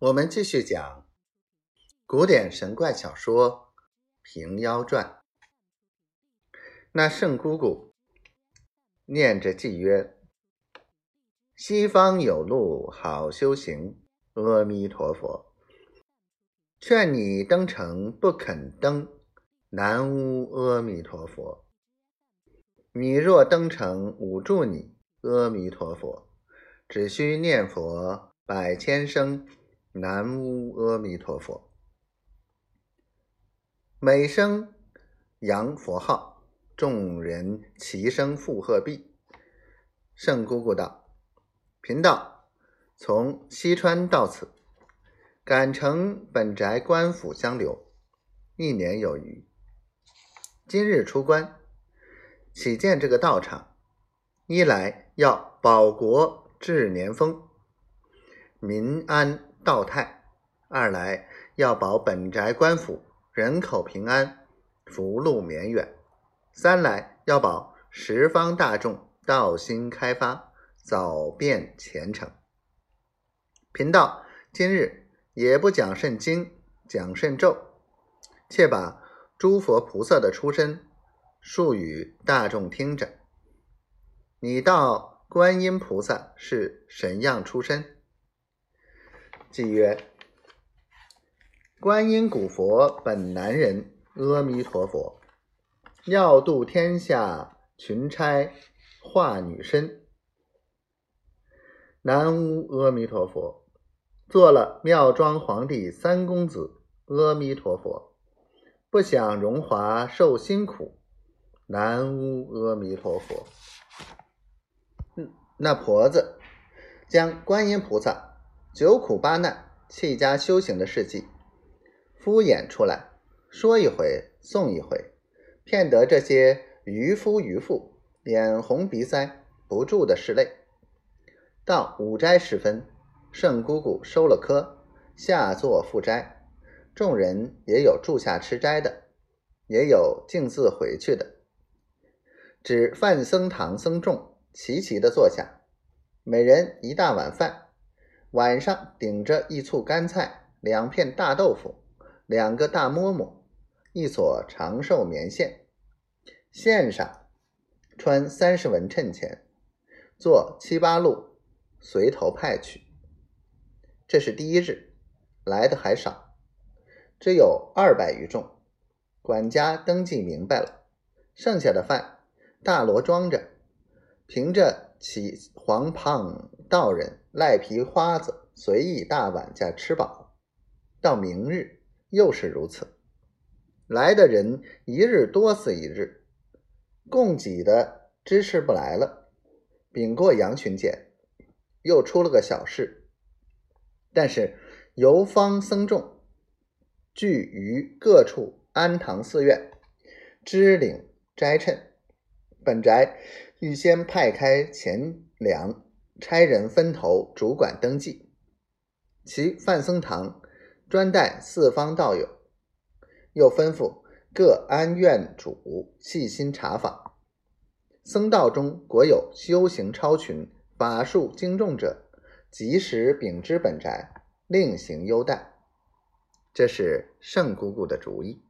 我们继续讲古典神怪小说《平妖传》。那圣姑姑念着偈曰：“西方有路好修行，阿弥陀佛。劝你登城不肯登，南无阿弥陀佛。你若登城吾助你，阿弥陀佛。只需念佛百千声。”南无阿弥陀佛。每声扬佛号，众人齐声附和毕。圣姑姑道：“贫道从西川到此，赶乘本宅官府相留，一年有余。今日出关，起见这个道场，一来要保国治年丰，民安。”道泰，二来要保本宅官府人口平安，福禄绵远；三来要保十方大众道心开发，早变前程。贫道今日也不讲甚经，讲甚咒，且把诸佛菩萨的出身述与大众听着。你道观音菩萨是神样出身？即曰：“观音古佛本男人，阿弥陀佛，要度天下群差化女身。南无阿弥陀佛，做了妙庄皇帝三公子。阿弥陀佛，不想荣华受辛苦。南无阿弥陀佛。那婆子将观音菩萨。”九苦八难、弃家修行的事迹，敷衍出来，说一回送一回，骗得这些渔夫渔妇脸红鼻塞，不住的拭泪。到午斋时分，圣姑姑收了科，下座复斋，众人也有住下吃斋的，也有径自回去的。只范僧堂僧众齐齐的坐下，每人一大碗饭。晚上顶着一簇干菜，两片大豆腐，两个大馍馍，一撮长寿棉线，线上穿三十文衬钱，坐七八路随头派去。这是第一日，来的还少，只有二百余众。管家登记明白了，剩下的饭大箩装着，凭着起黄胖道人。赖皮花子随意大碗家吃饱，到明日又是如此。来的人一日多似一日，供给的支持不来了。禀过杨巡检，又出了个小事。但是游方僧众聚于各处安堂寺院，支领斋称。本宅预先派开钱粮。差人分头主管登记，其范僧堂专待四方道友，又吩咐各安院主细心查访。僧道中果有修行超群、法术精重者，及时禀知本宅，另行优待。这是圣姑姑的主意。